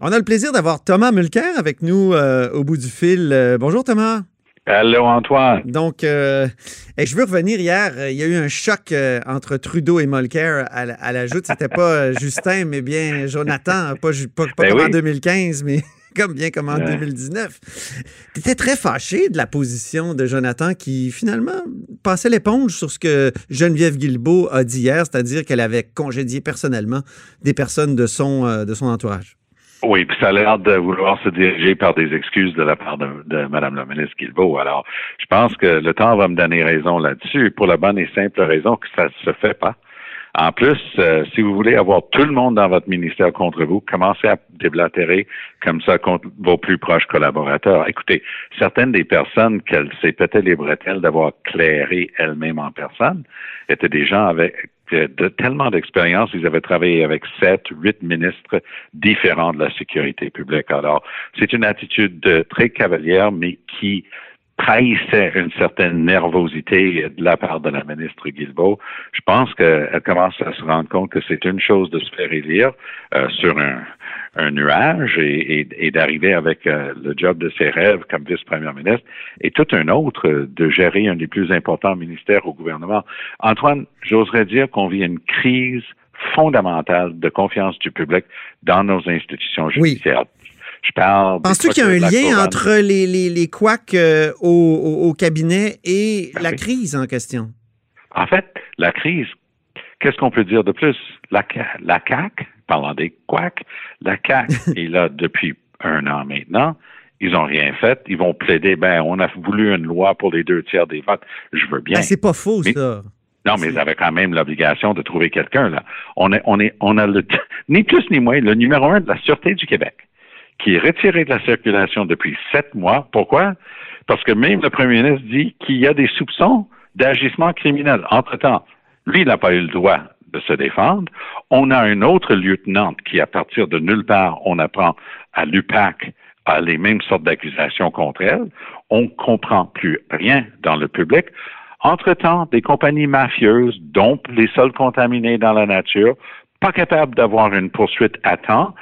On a le plaisir d'avoir Thomas Mulcair avec nous euh, au bout du fil. Euh, bonjour Thomas. Allô Antoine. Donc, euh, je veux revenir hier. Il y a eu un choc entre Trudeau et Mulcair à, à la joute. C'était pas Justin, mais bien Jonathan. Pas, ben comme en 2015, mais comme bien comme en 2019. Tu étais très fâché de la position de Jonathan qui finalement passait l'éponge sur ce que Geneviève Guilbeault a dit hier, c'est-à-dire qu'elle avait congédié personnellement des personnes de son, de son entourage. Oui, puis ça a l'air de vouloir se diriger par des excuses de la part de, de Mme la ministre Guilbeault. Alors, je pense que le temps va me donner raison là-dessus, pour la bonne et simple raison que ça se fait pas. En plus, euh, si vous voulez avoir tout le monde dans votre ministère contre vous, commencez à déblatérer comme ça contre vos plus proches collaborateurs. Écoutez, certaines des personnes qu'elle s'est pété les bretelles d'avoir clairé elle-même en personne étaient des gens avec de tellement d'expérience, ils avaient travaillé avec sept, huit ministres différents de la sécurité publique. Alors, c'est une attitude très cavalière, mais qui trahissait une certaine nervosité de la part de la ministre Guilbeault. Je pense qu'elle commence à se rendre compte que c'est une chose de se faire élire euh, sur un, un nuage et, et, d'arriver avec euh, le job de ses rêves comme vice-première ministre, et tout un autre de gérer un des plus importants ministères au gouvernement. Antoine, j'oserais dire qu'on vit une crise fondamentale de confiance du public dans nos institutions judiciaires. Je parle. Penses-tu qu'il y a un lien entre les, les, les couacs euh, au, au, cabinet et ben la crise en question? En fait, la crise, qu'est-ce qu'on peut dire de plus? La, la CAQ, parlant des couacs, la CAQ est là depuis un an maintenant. Ils n'ont rien fait. Ils vont plaider, ben, on a voulu une loi pour les deux tiers des votes. Je veux bien. Ben, c'est pas faux, ça. Non, mais ils avaient quand même l'obligation de trouver quelqu'un, là. On est, on est, on a le, ni plus ni moins, le numéro un de la Sûreté du Québec, qui est retiré de la circulation depuis sept mois. Pourquoi? Parce que même le premier ministre dit qu'il y a des soupçons d'agissement criminel. Entre-temps, lui, il n'a pas eu le droit de se défendre. On a une autre lieutenante qui, à partir de nulle part, on apprend à l'UPAC a les mêmes sortes d'accusations contre elle. On comprend plus rien dans le public. Entre-temps, des compagnies mafieuses dompent les sols contaminés dans la nature, pas capables d'avoir une poursuite à temps.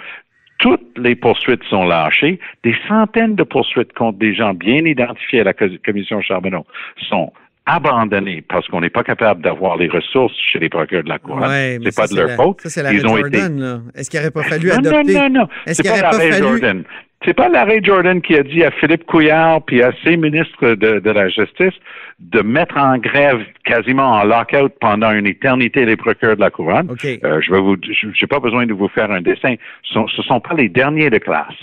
Toutes les poursuites sont lâchées. Des centaines de poursuites contre des gens bien identifiés à la commission Charbonneau sont abandonnés parce qu'on n'est pas capable d'avoir les ressources chez les procureurs de la Cour. Ouais, c'est pas de leur faute. Ça, c'est l'arrêt Jordan, là. Est-ce qu'il n'aurait pas fallu adopter... Non, non, non. C'est pas fallu... Jordan. C'est pas l'arrêt Jordan qui a dit à Philippe Couillard puis à ses ministres de, de la Justice de mettre en grève quasiment en lockout pendant une éternité les procureurs de la couronne. Okay. Euh, je vais vous, j'ai pas besoin de vous faire un dessin. Ce sont, ce sont pas les derniers de classe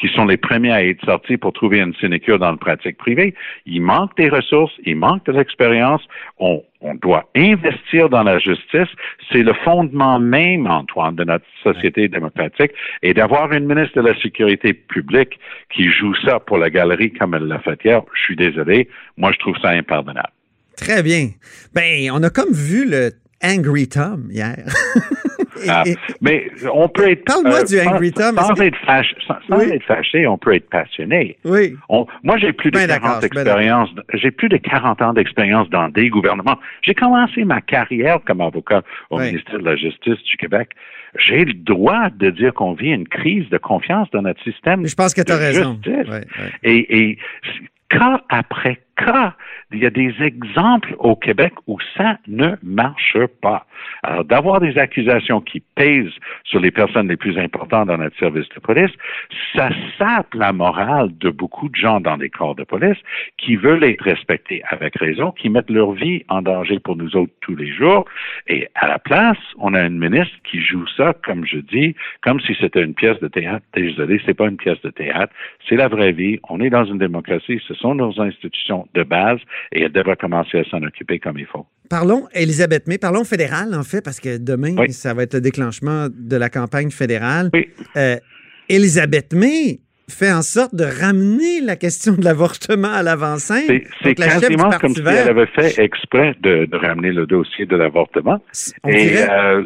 qui sont les premiers à être sortis pour trouver une sinécure dans le pratique privée. Il manque des ressources, il manque de l'expérience. On, on doit investir dans la justice. C'est le fondement même, Antoine, de notre société démocratique. Et d'avoir une ministre de la Sécurité publique qui joue ça pour la galerie comme elle l'a fait hier, je suis désolé. Moi, je trouve ça impardonnable. Très bien. Ben, on a comme vu le Angry Tom hier. Ah, mais on peut être. Parle-moi euh, du Angry Tom. Sans, être, fâché, sans, être, fâché, on peut être passionné. Oui. moi, j'ai plus de 40 expériences. J'ai plus de 40 ans d'expérience dans des gouvernements. J'ai commencé ma carrière comme avocat au ministère de la Justice du Québec. J'ai le droit de dire qu'on vit une crise de confiance dans notre système. Je pense que tu as raison. Et, et cas après cas, il y a des exemples au Québec où ça ne marche pas. Alors, d'avoir des accusations qui pèsent sur les personnes les plus importantes dans notre service de police, ça sape la morale de beaucoup de gens dans les corps de police qui veulent être respectés avec raison, qui mettent leur vie en danger pour nous autres tous les jours. Et à la place, on a une ministre qui joue ça, comme je dis, comme si c'était une pièce de théâtre. Désolé, c'est pas une pièce de théâtre, c'est la vraie vie. On est dans une démocratie, ce sont nos institutions de base et elle devrait commencer à s'en occuper comme il faut. Parlons, Elisabeth May, parlons fédéral, en fait, parce que demain, ça va être le déclenchement de la campagne fédérale. Oui. Euh, Elisabeth May fait en sorte de ramener la question de l'avortement à l'avant-scène. C'est quasiment comme si elle avait fait exprès de, ramener le dossier de l'avortement. Et euh,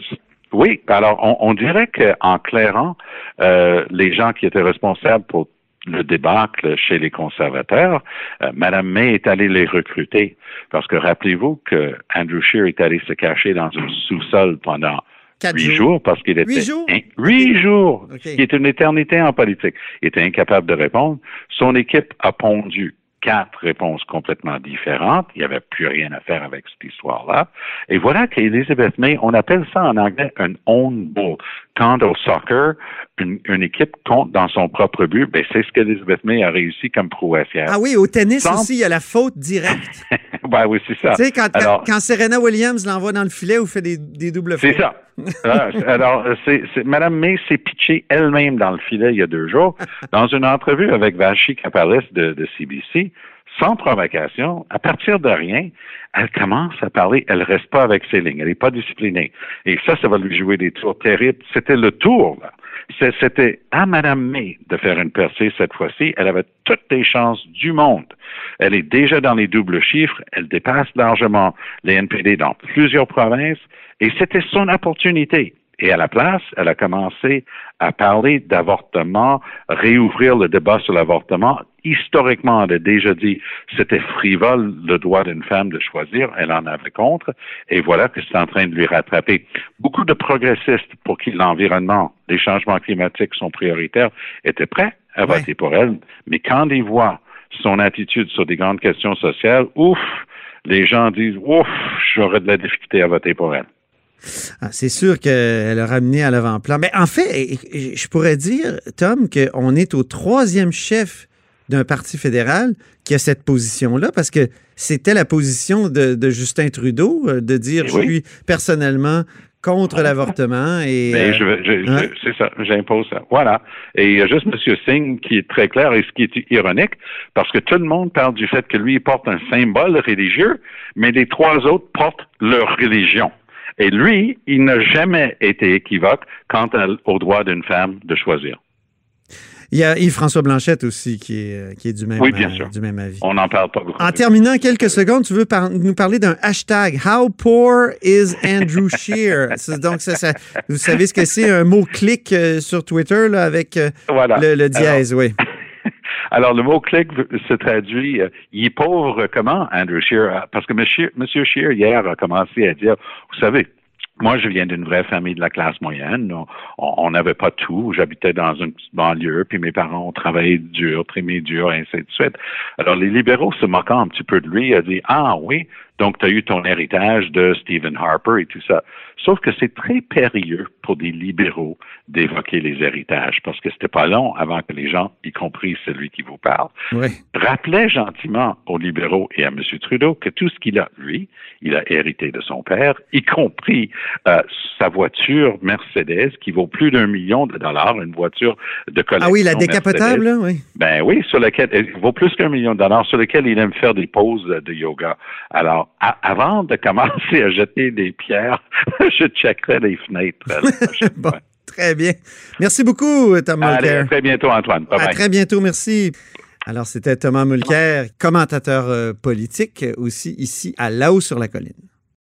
oui, alors on, dirait qu'en clairant euh, les gens qui étaient responsables pour le débâcle chez les conservateurs, euh, Madame May est allée les recruter. Parce que rappelez-vous que Andrew Scheer est allé se cacher dans un sous-sol pendant Huit jours. parce qu'il était... Huit jours? Huit jours, qui est une éternité en politique. Il était incapable de répondre. Son équipe a pondu quatre réponses complètement différentes. Il n'y avait plus rien à faire avec cette histoire-là. Et voilà qu'Elizabeth May, on appelle ça en anglais un own bull. Quand au soccer, une, équipe compte dans son propre but, ben c'est ce qu'Elizabeth May a réussi comme prouesse hier. Ah oui, au tennis aussi, il y a la faute directe. ben oui, c'est ça. Tu sais, quand, Serena Williams l'envoie dans le filet ou fait des, doubles fautes. C'est ça. Ah, alors, c'est, Mme May s'est pitchée elle-même dans le filet il y a deux jours dans une entrevue avec Vashi Kapalis de, de CBC sans provocation, à partir de rien, elle commence à parler, elle reste pas avec ses lignes, elle n'est pas disciplinée. Et ça, ça va lui jouer des tours terribles. C'était le tour, là. C'était à Mme May de faire une percée cette fois-ci. Elle avait toutes les chances du monde. Elle est déjà dans les doubles chiffres. Elle dépasse largement les NPD dans plusieurs provinces. Et c'était son opportunité. Et à la place, elle a commencé à parler d'avortement, réouvrir le débat sur l'avortement. Historiquement, elle a déjà dit c'était frivole le droit d'une femme de choisir. Elle en avait contre. Et voilà que c'est en train de lui rattraper. Beaucoup de progressistes pour qui l'environnement, les changements climatiques sont prioritaires étaient prêts à voter pour elle. Mais quand ils voient son attitude sur des grandes questions sociales, ouf, les gens disent ouf, j'aurais de la difficulté à voter pour elle. Ah, c'est sûr qu'elle a ramené à l'avant-plan. Mais en fait, je pourrais dire, Tom, qu'on est au troisième chef d'un parti fédéral qui a cette position-là, parce que c'était la position de, Justin Trudeau, euh, de dire eh je suis personnellement contre l'avortement et ben, hein? c'est ça, j'impose ça. Voilà. Et il y a juste M. Singh qui est très clair et ce qui est ironique, parce que tout le monde parle du fait que lui porte un symbole religieux, mais les trois autres portent leur religion. Et lui, il n'a jamais été équivoque quant au droit d'une femme de choisir. Il y a Yves-François Blanchette aussi qui est, euh, qui est du, même, oui, bien sûr. du même avis. On n'en parle pas beaucoup. En terminant quelques secondes, tu veux nous parler d'un hashtag How poor is Andrew Shear? Donc, ça, vous savez ce que c'est, un mot-clic euh, sur Twitter là, avec euh, le, dièse, oui. Alors, le mot-clic se traduit il est pauvre comment, Andrew Shear? Parce que. Monsieur Shear, hier, a commencé à dire, vous savez, moi, je viens d'une vraie famille de la classe moyenne. On n'avait pas tout. J'habitais dans une petite banlieue, puis mes parents ont travaillé dur, trimé dur, ainsi de suite. Alors, les libéraux se moquant un petit peu de lui, a dit, ah oui, donc tu as eu ton héritage de Stephen Harper et tout ça. Sauf que c'est très périlleux pour des libéraux d'évoquer les héritages, parce que c'était pas long avant que les gens, y compris celui qui vous parle, oui. rappelaient gentiment aux libéraux et à M. Trudeau que tout ce qu'il a, lui, il a hérité de son père, y compris euh, sa voiture Mercedes qui vaut plus d'un million de dollars, une voiture de collection. Ah oui, la décapotable, oui. Ben oui, sur laquelle elle vaut plus qu'un million de dollars, sur lequel il aime faire des pauses de yoga. Alors, avant de commencer à jeter des pierres, je checkerai les fenêtres. bon, très bien. Merci beaucoup, Thomas Mulcair. À très bientôt, Antoine. Bye à très bientôt, merci. Alors, c'était Thomas Mulcair, commentateur euh, politique aussi ici à Là-haut sur la colline.